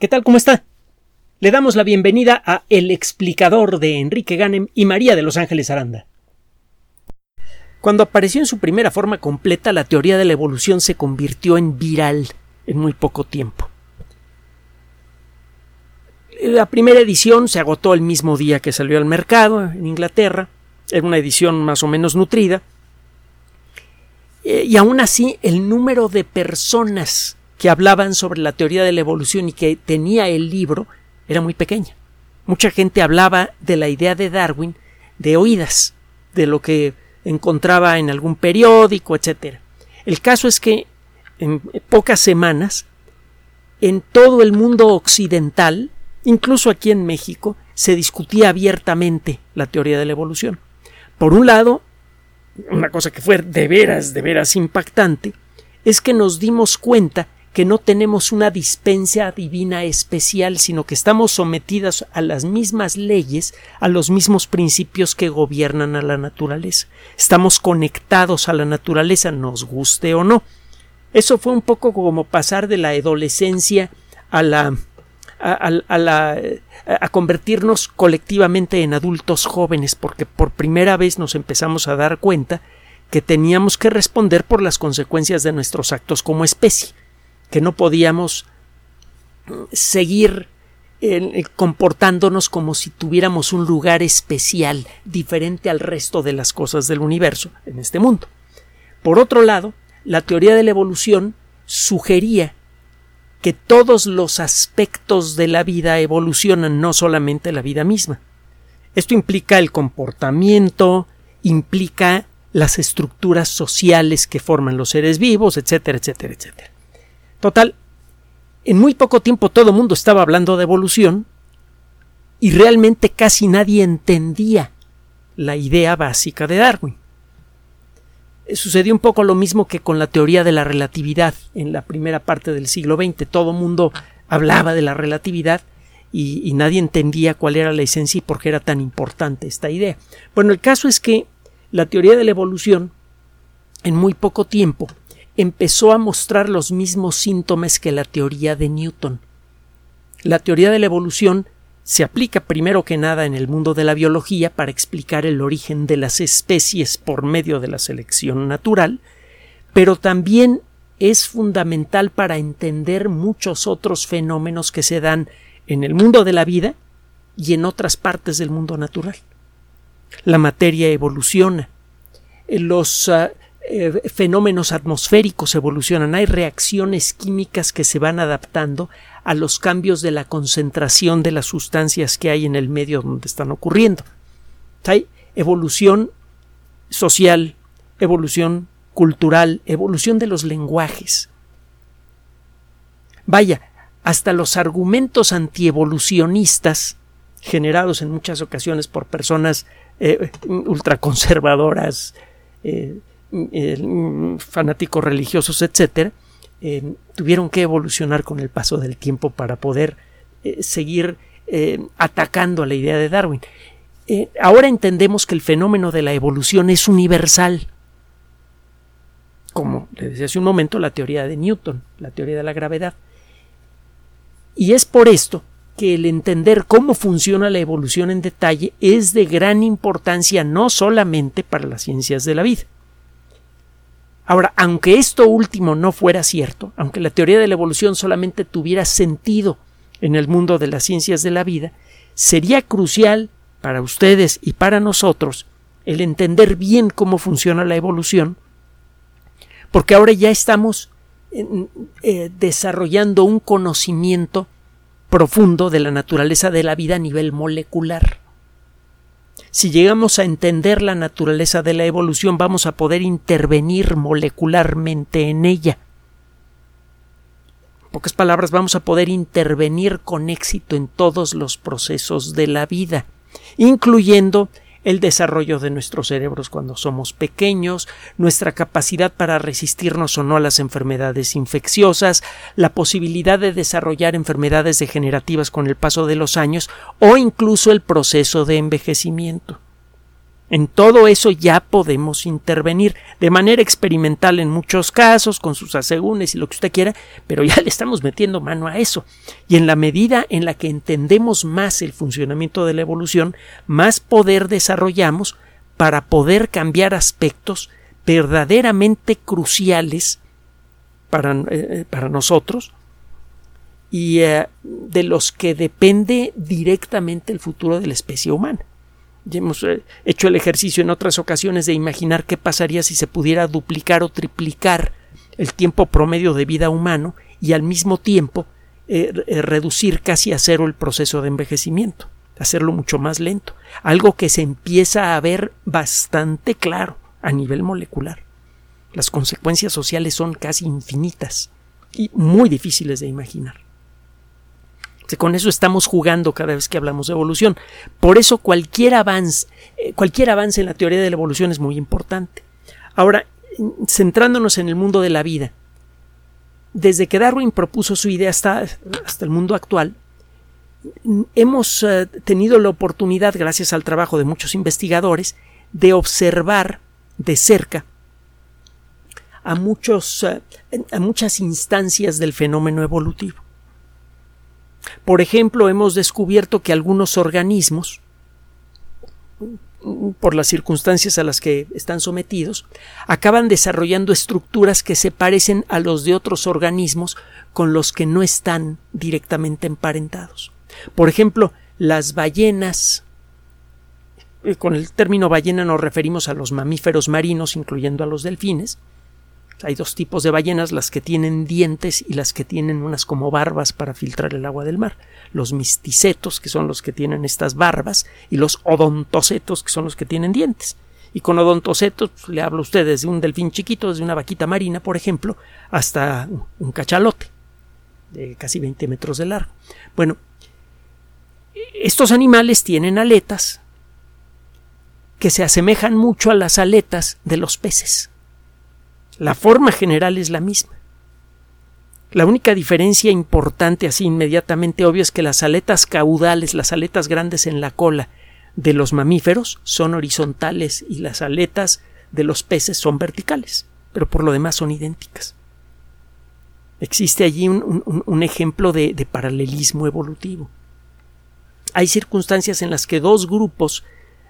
¿Qué tal? ¿Cómo está? Le damos la bienvenida a El explicador de Enrique Ganem y María de Los Ángeles Aranda. Cuando apareció en su primera forma completa, la teoría de la evolución se convirtió en viral en muy poco tiempo. La primera edición se agotó el mismo día que salió al mercado en Inglaterra. Era una edición más o menos nutrida. Eh, y aún así, el número de personas que hablaban sobre la teoría de la evolución y que tenía el libro era muy pequeña. Mucha gente hablaba de la idea de Darwin de oídas, de lo que encontraba en algún periódico, etc. El caso es que en pocas semanas, en todo el mundo occidental, incluso aquí en México, se discutía abiertamente la teoría de la evolución. Por un lado, una cosa que fue de veras, de veras impactante, es que nos dimos cuenta que no tenemos una dispensa divina especial, sino que estamos sometidas a las mismas leyes, a los mismos principios que gobiernan a la naturaleza. Estamos conectados a la naturaleza, nos guste o no. Eso fue un poco como pasar de la adolescencia a a, la, a, convertirnos colectivamente en adultos jóvenes, porque por primera vez nos empezamos a dar cuenta que teníamos que responder por las consecuencias de nuestros actos como especie que no podíamos seguir eh, comportándonos como si tuviéramos un lugar especial, diferente al resto de las cosas del universo en este mundo. Por otro lado, la teoría de la evolución sugería que todos los aspectos de la vida evolucionan, no solamente la vida misma. Esto implica el comportamiento, implica las estructuras sociales que forman los seres vivos, etcétera, etcétera, etcétera. Total, en muy poco tiempo todo el mundo estaba hablando de evolución y realmente casi nadie entendía la idea básica de Darwin. Eh, sucedió un poco lo mismo que con la teoría de la relatividad en la primera parte del siglo XX. Todo el mundo hablaba de la relatividad y, y, nadie entendía cuál era la esencia y por qué era tan importante esta idea. Bueno, el caso es que la teoría de la evolución en muy poco tiempo empezó a mostrar los mismos síntomas que la teoría de Newton. La teoría de la evolución se aplica primero que nada en el mundo de la biología para explicar el origen de las especies por medio de la selección natural, pero también es fundamental para entender muchos otros fenómenos que se dan en el mundo de la vida y en otras partes del mundo natural. La materia evoluciona. Los ah, eh, fenómenos atmosféricos evolucionan, hay reacciones químicas que se van adaptando a los cambios de la concentración de las sustancias que hay en el medio donde están ocurriendo. Hay evolución social, evolución cultural, evolución de los lenguajes. Vaya, hasta los argumentos antievolucionistas, generados en muchas ocasiones por personas eh, ultraconservadoras, eh, fanáticos religiosos, etcétera, eh, tuvieron que evolucionar con el paso del tiempo para poder eh, seguir eh, atacando a la idea de Darwin. ahora entendemos que el fenómeno de la evolución es universal, como le decía hace un momento la teoría de Newton, la teoría de la gravedad. Y es por esto que el entender cómo funciona la evolución en detalle es de gran importancia no solamente para las ciencias de la vida, Ahora, aunque esto último no fuera cierto, aunque la teoría de la evolución solamente tuviera sentido en el mundo de las ciencias de la vida, sería crucial para ustedes y para nosotros el entender bien cómo funciona la evolución, porque ahora ya estamos eh, desarrollando un conocimiento profundo de la naturaleza de la vida a nivel molecular. Si llegamos a entender la naturaleza de la evolución, vamos a poder intervenir molecularmente en ella. En pocas palabras, vamos a poder intervenir con éxito en todos los procesos de la vida, incluyendo el desarrollo de nuestros cerebros cuando somos pequeños, nuestra capacidad para resistirnos o no a las enfermedades infecciosas, la posibilidad de desarrollar enfermedades degenerativas con el paso de los años o incluso el proceso de envejecimiento. En todo eso ya podemos intervenir de manera experimental en muchos casos, con sus asegúnes y lo que usted quiera, pero ya le estamos metiendo mano a eso. Y en la medida en la que entendemos más el funcionamiento de la evolución, más poder desarrollamos para poder cambiar aspectos verdaderamente cruciales para, eh, para nosotros y eh, de los que depende directamente el futuro de la especie humana. Hemos eh, hecho el ejercicio en otras ocasiones de imaginar qué pasaría si se pudiera duplicar o triplicar el tiempo promedio de vida humano y al mismo tiempo reducir casi a cero el proceso de envejecimiento, hacerlo mucho más lento, algo que se empieza a ver bastante claro a nivel molecular. Las consecuencias sociales son casi infinitas y muy difíciles de imaginar. Con eso estamos jugando cada vez que hablamos de evolución. Por eso cualquier avance, eh, cualquier avance en la teoría de la evolución es muy importante. Ahora, centrándonos en el mundo de la vida, desde que Darwin propuso su idea hasta, hasta el mundo actual, hemos eh, tenido la oportunidad, gracias al trabajo de muchos investigadores, de observar de cerca a, muchos, eh, a muchas instancias del fenómeno evolutivo. Por ejemplo, hemos descubierto que algunos organismos, por las circunstancias a las que están sometidos, acaban desarrollando estructuras que se parecen a los de otros organismos con los que no están directamente emparentados. Por ejemplo, las ballenas eh, con el término ballena nos referimos a los mamíferos marinos, incluyendo a los delfines. Hay dos tipos de ballenas, las que tienen dientes y las que tienen unas como barbas para filtrar el agua del mar. Los misticetos, que son los que tienen estas barbas, y los odontocetos, que son los que tienen dientes. Y con odontocetos pues, le hablo a usted desde un delfín chiquito, desde una vaquita marina, por ejemplo, hasta un cachalote de casi 20 metros de largo. Bueno, estos animales tienen aletas, que se asemejan mucho a las aletas de los peces. La forma general es la misma. La única diferencia importante así inmediatamente obvia es que las aletas caudales, las aletas grandes en la cola de los mamíferos son horizontales y las aletas de los peces son verticales, pero por lo demás son idénticas. Existe allí un, ejemplo de paralelismo evolutivo. Hay circunstancias en las que dos grupos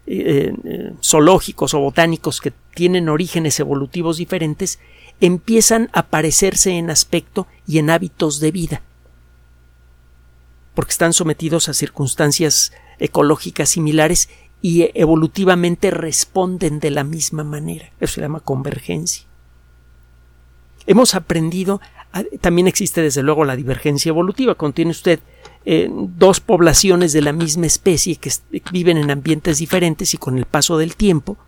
eh, eh, zoológicos o botánicos que tienen orígenes evolutivos diferentes empiezan a parecerse en aspecto y en hábitos de vida, porque están sometidos a circunstancias ecológicas similares y evolutivamente responden de la misma manera. Eso se llama convergencia. Hemos aprendido, también existe desde luego la divergencia evolutiva, contiene usted dos poblaciones de la misma especie que viven en ambientes diferentes y con el paso del tiempo,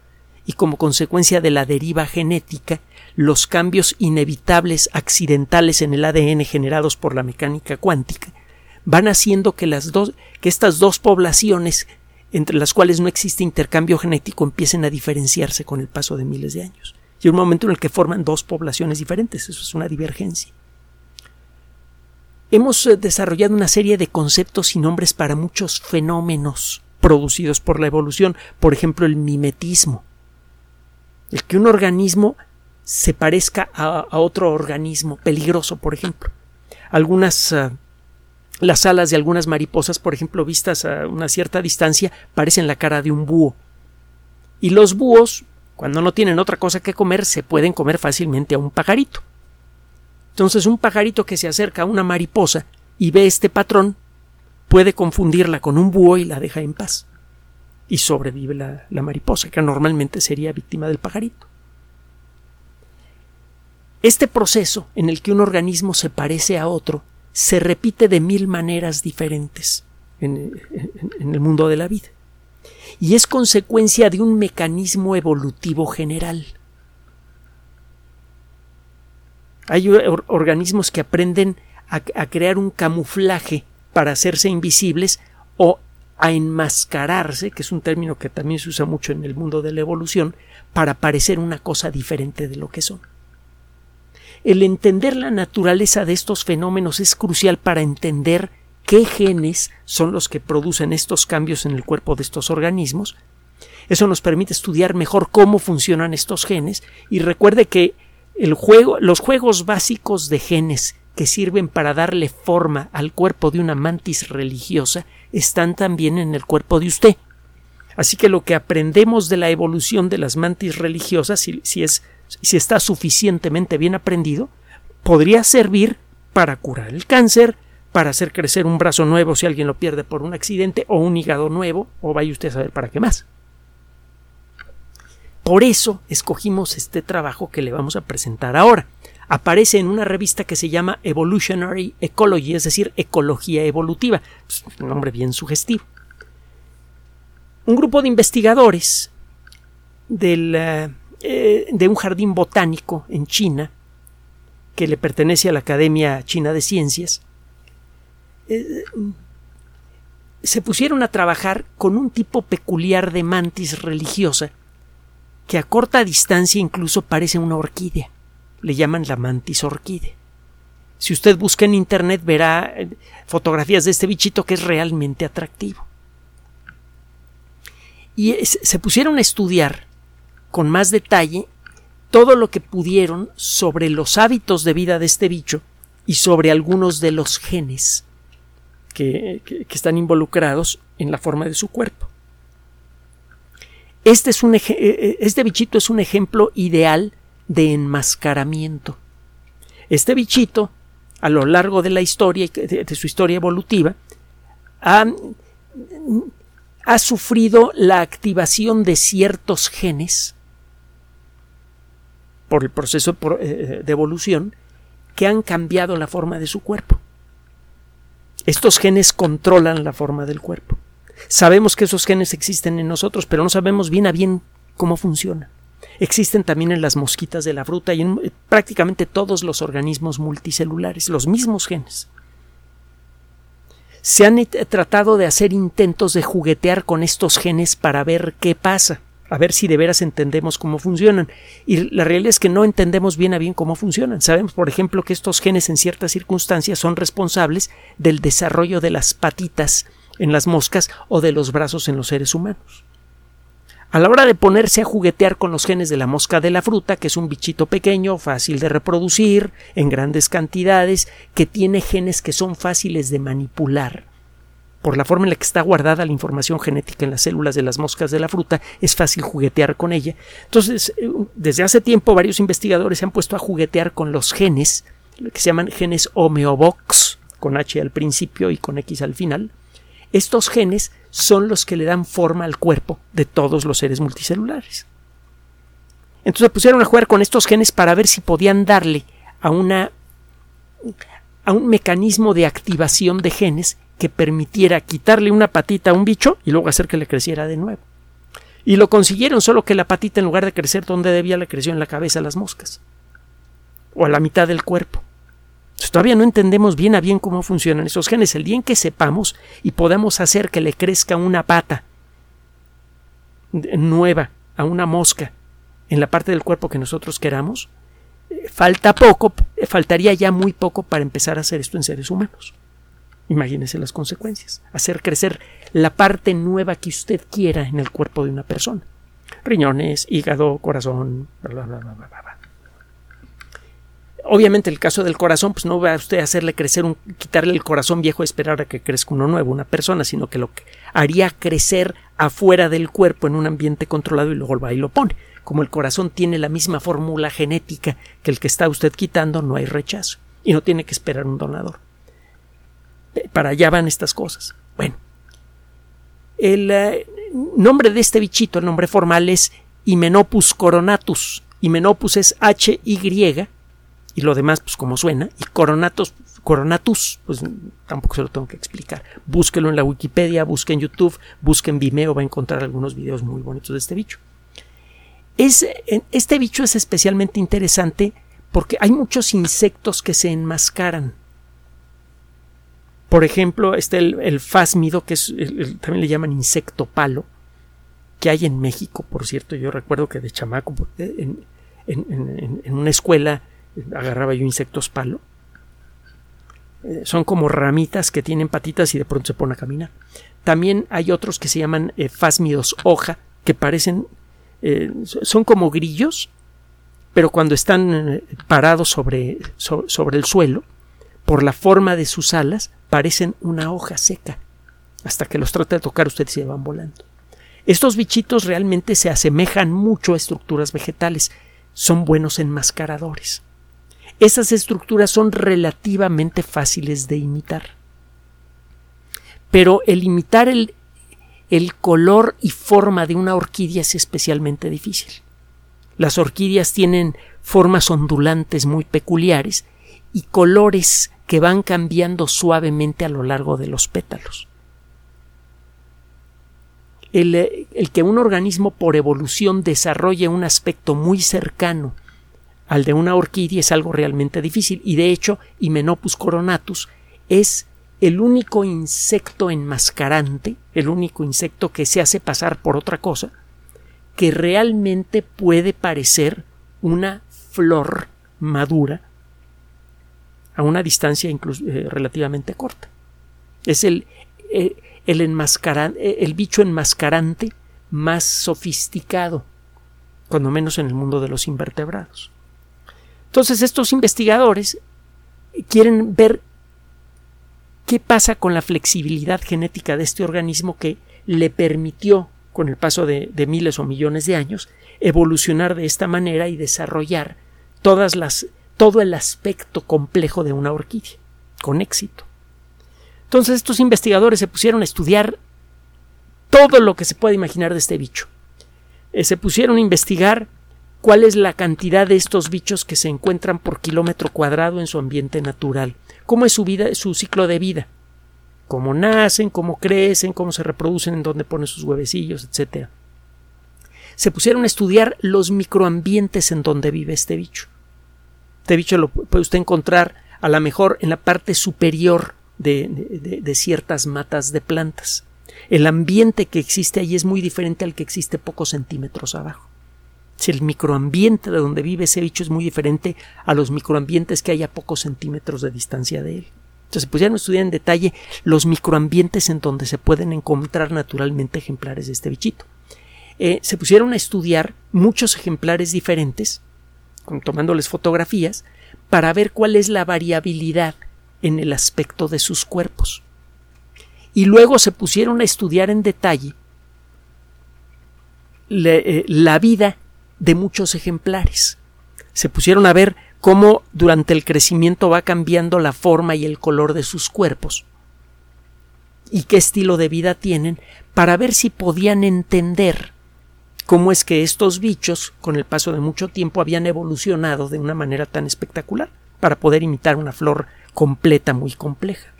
y como consecuencia de la deriva genética, los cambios inevitables accidentales en el ADN generados por la mecánica cuántica van haciendo que las dos que estas dos poblaciones entre las cuales no existe intercambio genético empiecen a diferenciarse con el paso de miles de años. Y un momento en el que forman dos poblaciones diferentes, eso es una divergencia. Hemos eh, desarrollado una serie de conceptos y nombres para muchos fenómenos producidos por la evolución, por ejemplo el mimetismo, el que un organismo se parezca a, otro organismo peligroso, por ejemplo. Algunas eh, las alas de algunas mariposas, por ejemplo, vistas a una cierta distancia, parecen la cara de un búho. Y los búhos, cuando no tienen otra cosa que comer, se pueden comer fácilmente a un pajarito. Entonces un pajarito que se acerca a una mariposa y ve este patrón puede confundirla con un búho y la deja en paz. Y sobrevive la, la mariposa, que normalmente sería víctima del pajarito. Este proceso en el que un organismo se parece a otro se repite de mil maneras diferentes en, en, el mundo de la vida. Y es consecuencia de un mecanismo evolutivo general. Hay organismos que aprenden a, crear un camuflaje para hacerse invisibles o a enmascararse, que es un término que también se usa mucho en el mundo de la evolución, para parecer una cosa diferente de lo que son. El entender la naturaleza de estos fenómenos es crucial para entender qué genes son los que producen estos cambios en el cuerpo de estos organismos Eso nos permite estudiar mejor cómo funcionan estos genes y recuerde que el juego, los juegos básicos de genes que sirven para darle forma al cuerpo de una mantis religiosa están también en el cuerpo de usted. Así que lo que aprendemos de la evolución de las mantis religiosas, si, es, si está suficientemente bien aprendido, podría servir para curar el cáncer, para hacer crecer un brazo nuevo si alguien lo pierde por un accidente, o un hígado nuevo, o vaya usted a saber para qué más. Por eso escogimos este trabajo que le vamos a presentar ahora. Aparece en una revista que se llama Evolutionary Ecology, es decir, Ecología Evolutiva. Pues, un nombre bien sugestivo. Un grupo de investigadores del, eh, eh, de un jardín botánico en China, que le pertenece a la Academia China de Ciencias, eh, se pusieron a trabajar con un tipo peculiar de mantis religiosa que a corta distancia incluso parece una orquídea. Le llaman la mantis orquídea. Si usted busca en internet verá eh, fotografías de este bichito que es realmente atractivo. Y se pusieron a estudiar con más detalle todo lo que pudieron sobre los hábitos de vida de este bicho y sobre algunos de los genes que, están involucrados en la forma de su cuerpo. Este, es un, eh, eh, este bichito es un ejemplo ideal de enmascaramiento. Este bichito, a lo largo de la historia, de, su historia evolutiva, ha, ha sufrido la activación de ciertos genes por el proceso eh, de evolución que han cambiado la forma de su cuerpo. Estos genes controlan la forma del cuerpo. Sabemos que esos genes existen en nosotros, pero no sabemos bien a bien cómo funcionan. Existen también en las mosquitas de la fruta y en prácticamente todos los organismos multicelulares, los mismos genes. Se han tratado de hacer intentos de juguetear con estos genes para ver qué pasa a ver si de veras entendemos cómo funcionan. Y la realidad es que no entendemos bien a bien cómo funcionan. Sabemos, por ejemplo, que estos genes en ciertas circunstancias son responsables del desarrollo de las patitas en las moscas o de los brazos en los seres humanos. A la hora de ponerse a juguetear con los genes de la mosca de la fruta, que es un bichito pequeño, fácil de reproducir, en grandes cantidades, que tiene genes que son fáciles de manipular, por la forma en la que está guardada la información genética en las células de las moscas de la fruta, es fácil juguetear con ella. Entonces, eh, desde hace tiempo varios investigadores se han puesto a juguetear con los genes, que se llaman genes homeobox, con H al principio y con X al final. Estos genes son los que le dan forma al cuerpo de todos los seres multicelulares. Entonces se pusieron a jugar con estos genes para ver si podían darle a una a un mecanismo de activación de genes que permitiera quitarle una patita a un bicho y luego hacer que le creciera de nuevo. Y lo consiguieron, solo que la patita en lugar de crecer donde debía le creció en la cabeza a las moscas. O a la mitad del cuerpo. Todavía no entendemos bien a bien cómo funcionan esos genes. El día en que sepamos y podamos hacer que le crezca una pata nueva a una mosca en la parte del cuerpo que nosotros queramos, eh, falta poco, faltaría ya muy poco para empezar a hacer esto en seres humanos. Imagínese las consecuencias. Hacer crecer la parte nueva que usted quiera en el cuerpo de una persona. Riñones, hígado, corazón, bla, bla, bla, Obviamente el caso del corazón, pues no va a usted hacerle crecer un, quitarle el corazón viejo y esperar a que crezca uno nuevo, una persona, sino que lo que haría crecer afuera del cuerpo en un ambiente controlado y luego va y lo pone. Como el corazón tiene la misma fórmula genética que el que está usted quitando, no hay rechazo y no tiene que esperar un donador para allá van estas cosas. Bueno, el eh, nombre de este bichito, el nombre formal es Hymenopus coronatus. Hymenopus es H-Y y lo demás, pues como suena, y coronatus, coronatus, pues tampoco se lo tengo que explicar. Búsquelo en la Wikipedia, busque en YouTube, busque en Vimeo, va a encontrar algunos videos muy bonitos de este bicho. Es, este bicho es especialmente interesante porque hay muchos insectos que se enmascaran por ejemplo, está el, fásmido, que es, también le llaman insecto palo, que hay en México, por cierto. Yo recuerdo que de chamaco, en, una escuela, agarraba yo insectos palo. Eh, son como ramitas que tienen patitas y de pronto se ponen a caminar. También hay otros que se llaman eh, fásmidos hoja, que parecen, eh, son como grillos, pero cuando están eh, parados sobre, sobre el suelo, por la forma de sus alas, parecen una hoja seca. Hasta que los trata de tocar, ustedes se van volando. Estos bichitos realmente se asemejan mucho a estructuras vegetales. Son buenos enmascaradores. Esas estructuras son relativamente fáciles de imitar. Pero el imitar el, el color y forma de una orquídea es especialmente difícil. Las orquídeas tienen formas ondulantes muy peculiares y colores que van cambiando suavemente a lo largo de los pétalos. El, que un organismo por evolución desarrolle un aspecto muy cercano al de una orquídea es algo realmente difícil y de hecho Hymenopus coronatus es el único insecto enmascarante, el único insecto que se hace pasar por otra cosa, que realmente puede parecer una flor madura a una distancia eh, relativamente corta. Es el, eh, eh, el bicho enmascarante más sofisticado, cuando menos en el mundo de los invertebrados. Entonces estos investigadores quieren ver qué pasa con la flexibilidad genética de este organismo que le permitió, con el paso de, miles o millones de años, evolucionar de esta manera y desarrollar todo el aspecto complejo de una orquídea, con éxito. Entonces estos investigadores se pusieron a estudiar todo lo que se puede imaginar de este bicho. Eh, se pusieron a investigar cuál es la cantidad de estos bichos que se encuentran por kilómetro cuadrado en su ambiente natural, cómo es su vida, su ciclo de vida, cómo nacen, cómo crecen, cómo se reproducen, en dónde ponen sus huevecillos, etc. Se pusieron a estudiar los microambientes en donde vive este bicho. Este bicho lo puede usted encontrar a lo mejor en la parte superior de, de, ciertas matas de plantas. El ambiente que existe allí es muy diferente al que existe pocos centímetros abajo. Si el microambiente de donde vive ese bicho es muy diferente a los microambientes que hay a pocos centímetros de distancia de él. Entonces se pusieron a estudiar en detalle los microambientes en donde se pueden encontrar naturalmente ejemplares de este bichito. Eh, se pusieron a estudiar muchos ejemplares diferentes tomándoles fotografías para ver cuál es la variabilidad en el aspecto de sus cuerpos. Y luego se pusieron a estudiar en detalle eh, la vida de muchos ejemplares. Se pusieron a ver cómo durante el crecimiento va cambiando la forma y el color de sus cuerpos y qué estilo de vida tienen para ver si podían entender cómo es que estos bichos, con el paso de mucho tiempo, habían evolucionado de una manera tan espectacular para poder imitar una flor completa muy compleja.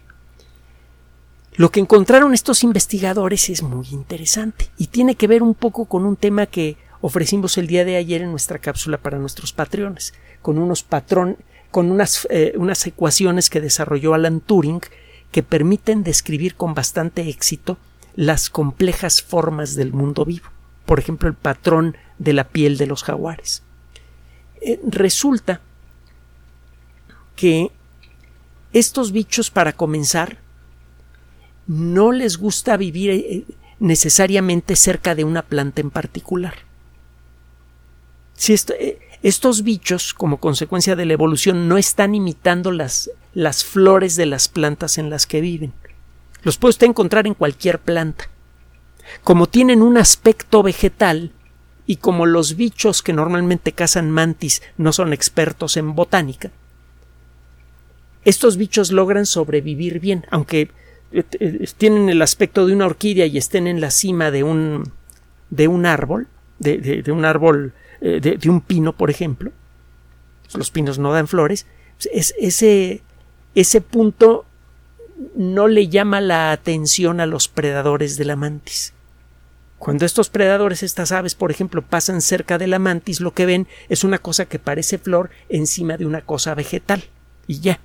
Lo que encontraron estos investigadores es muy interesante y tiene que ver un poco con un tema que ofrecimos el día de ayer en nuestra cápsula para nuestros patrones, con unos patrón, con unas, eh, unas ecuaciones que desarrolló Alan Turing que permiten describir con bastante éxito las complejas formas del mundo vivo por ejemplo, el patrón de la piel de los jaguares. Eh, resulta que estos bichos, para comenzar, no les gusta vivir eh, necesariamente cerca de una planta en particular. Si eh, estos bichos, como consecuencia de la evolución, no están imitando las, flores de las plantas en las que viven. Los puede usted encontrar en cualquier planta. Como tienen un aspecto vegetal, y como los bichos que normalmente cazan mantis no son expertos en botánica, estos bichos logran sobrevivir bien, aunque eh, eh, tienen el aspecto de una orquídea y estén en la cima de un de un árbol, de, un árbol, eh, de, un pino, por ejemplo. Los pinos no dan flores. ese, ese punto no le llama la atención a los predadores de la mantis. Cuando estos predadores, estas aves, por ejemplo, pasan cerca de la mantis, lo que ven es una cosa que parece flor encima de una cosa vegetal. Y ya.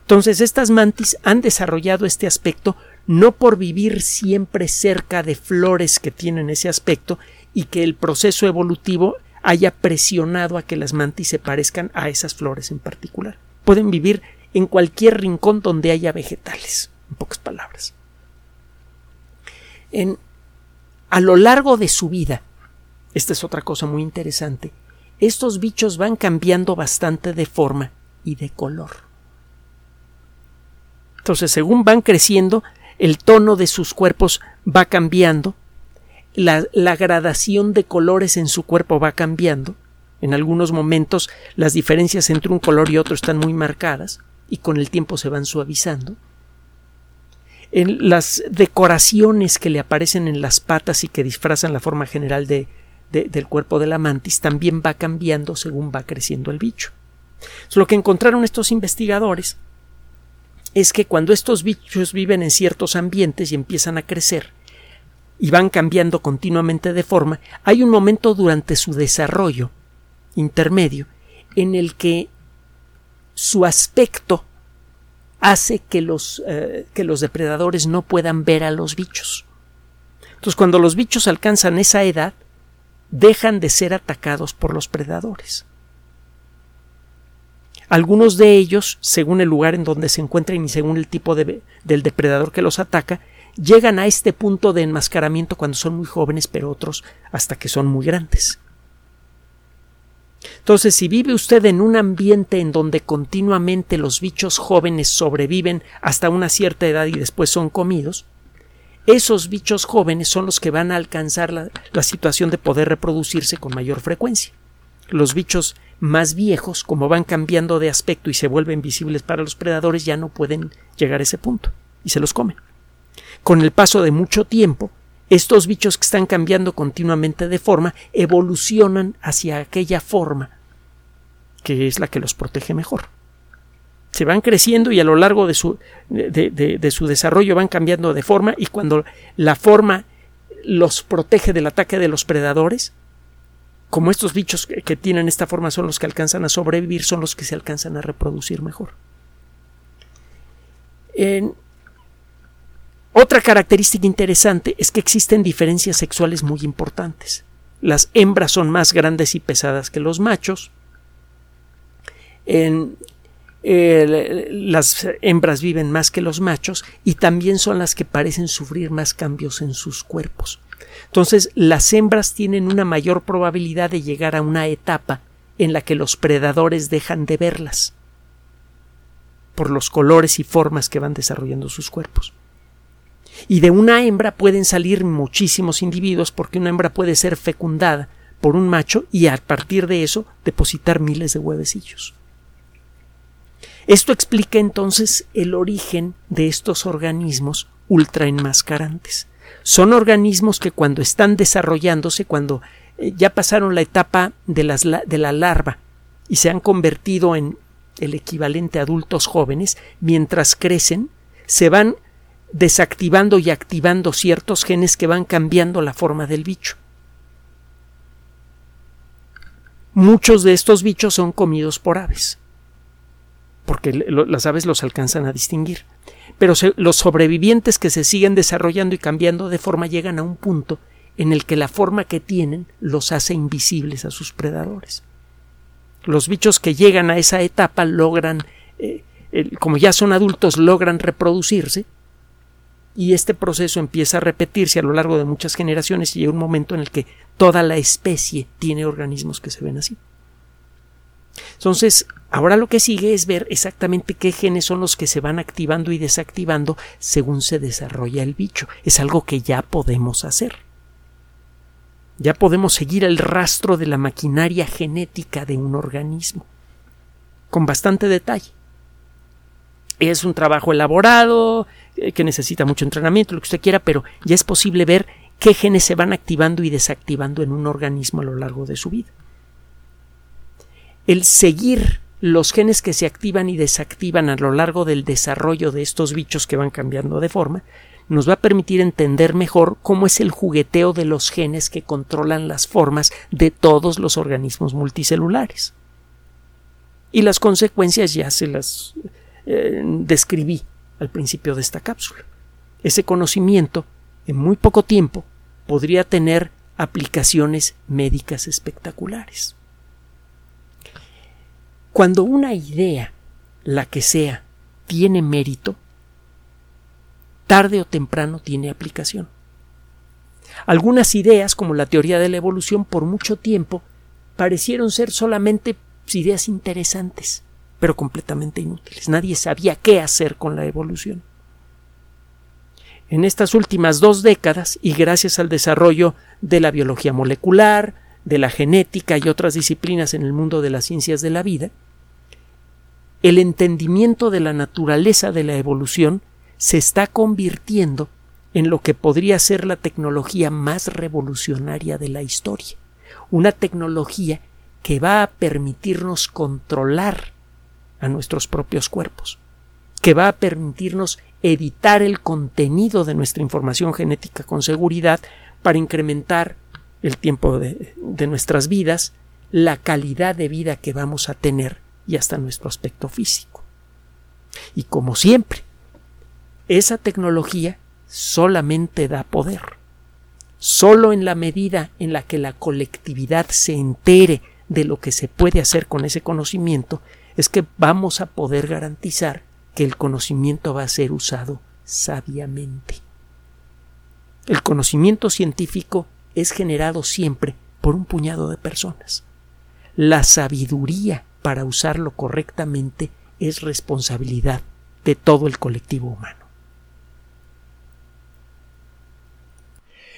Entonces, estas mantis han desarrollado este aspecto no por vivir siempre cerca de flores que tienen ese aspecto y que el proceso evolutivo haya presionado a que las mantis se parezcan a esas flores en particular. Pueden vivir en cualquier rincón donde haya vegetales, en pocas palabras a lo largo de su vida, esta es otra cosa muy interesante, estos bichos van cambiando bastante de forma y de color. Entonces, según van creciendo, el tono de sus cuerpos va cambiando, la, gradación de colores en su cuerpo va cambiando. En algunos momentos las diferencias entre un color y otro están muy marcadas y con el tiempo se van suavizando. En las decoraciones que le aparecen en las patas y que disfrazan la forma general de, del cuerpo de la mantis también va cambiando según va creciendo el bicho. Lo que encontraron estos investigadores es que cuando estos bichos viven en ciertos ambientes y empiezan a crecer y van cambiando continuamente de forma, hay un momento durante su desarrollo intermedio en el que su aspecto hace que los, eh, que los depredadores no puedan ver a los bichos. Entonces, cuando los bichos alcanzan esa edad, dejan de ser atacados por los predadores. Algunos de ellos, según el lugar en donde se encuentran y según el tipo de, del depredador que los ataca, llegan a este punto de enmascaramiento cuando son muy jóvenes, pero otros hasta que son muy grandes. Entonces, si vive usted en un ambiente en donde continuamente los bichos jóvenes sobreviven hasta una cierta edad y después son comidos, esos bichos jóvenes son los que van a alcanzar la, la situación de poder reproducirse con mayor frecuencia. Los bichos más viejos, como van cambiando de aspecto y se vuelven visibles para los predadores, ya no pueden llegar a ese punto y se los comen. Con el paso de mucho tiempo, estos bichos que están cambiando continuamente de forma evolucionan hacia aquella forma que es la que los protege mejor. Se van creciendo y a lo largo de su, de, su desarrollo van cambiando de forma y cuando la forma los protege del ataque de los predadores, como estos bichos que, tienen esta forma son los que alcanzan a sobrevivir, son los que se alcanzan a reproducir mejor. En, otra característica interesante es que existen diferencias sexuales muy importantes. Las hembras son más grandes y pesadas que los machos. las hembras viven más que los machos y también son las que parecen sufrir más cambios en sus cuerpos. Entonces, las hembras tienen una mayor probabilidad de llegar a una etapa en la que los predadores dejan de verlas por los colores y formas que van desarrollando sus cuerpos. Y de una hembra pueden salir muchísimos individuos porque una hembra puede ser fecundada por un macho y a partir de eso depositar miles de huevecillos. Esto explica entonces el origen de estos organismos ultraenmascarantes. Son organismos que cuando están desarrollándose, cuando eh, ya pasaron la etapa de, las, de la larva y se han convertido en el equivalente a adultos jóvenes, mientras crecen, se van desactivando y activando ciertos genes que van cambiando la forma del bicho. Muchos de estos bichos son comidos por aves, porque las aves los alcanzan a distinguir. Pero los sobrevivientes que se siguen desarrollando y cambiando de forma llegan a un punto en el que la forma que tienen los hace invisibles a sus predadores. Los bichos que llegan a esa etapa logran, eh, como ya son adultos, logran reproducirse y este proceso empieza a repetirse a lo largo de muchas generaciones y llega un momento en el que toda la especie tiene organismos que se ven así. Entonces, ahora lo que sigue es ver exactamente qué genes son los que se van activando y desactivando según se desarrolla el bicho. Es algo que ya podemos hacer. Ya podemos seguir el rastro de la maquinaria genética de un organismo con bastante detalle. Es un trabajo elaborado, que necesita mucho entrenamiento, lo que usted quiera, pero ya es posible ver qué genes se van activando y desactivando en un organismo a lo largo de su vida. El seguir los genes que se activan y desactivan a lo largo del desarrollo de estos bichos que van cambiando de forma, nos va a permitir entender mejor cómo es el jugueteo de los genes que controlan las formas de todos los organismos multicelulares. Y las consecuencias ya se las eh, describí al principio de esta cápsula. Ese conocimiento, en muy poco tiempo, podría tener aplicaciones médicas espectaculares. Cuando una idea, la que sea, tiene mérito, tarde o temprano tiene aplicación. Algunas ideas, como la teoría de la evolución, por mucho tiempo parecieron ser solamente ideas interesantes, pero completamente inútiles. Nadie sabía qué hacer con la evolución. En estas últimas dos décadas, y gracias al desarrollo de la biología molecular, de la genética y otras disciplinas en el mundo de las ciencias de la vida, el entendimiento de la naturaleza de la evolución se está convirtiendo en lo que podría ser la tecnología más revolucionaria de la historia, una tecnología que va a permitirnos controlar a nuestros propios cuerpos, que va a permitirnos editar el contenido de nuestra información genética con seguridad para incrementar el tiempo de, nuestras vidas, la calidad de vida que vamos a tener y hasta nuestro aspecto físico. Y como siempre, esa tecnología solamente da poder. Solo en la medida en la que la colectividad se entere de lo que se puede hacer con ese conocimiento, es que vamos a poder garantizar que el conocimiento va a ser usado sabiamente. El conocimiento científico es generado siempre por un puñado de personas. La sabiduría para usarlo correctamente es responsabilidad de todo el colectivo humano.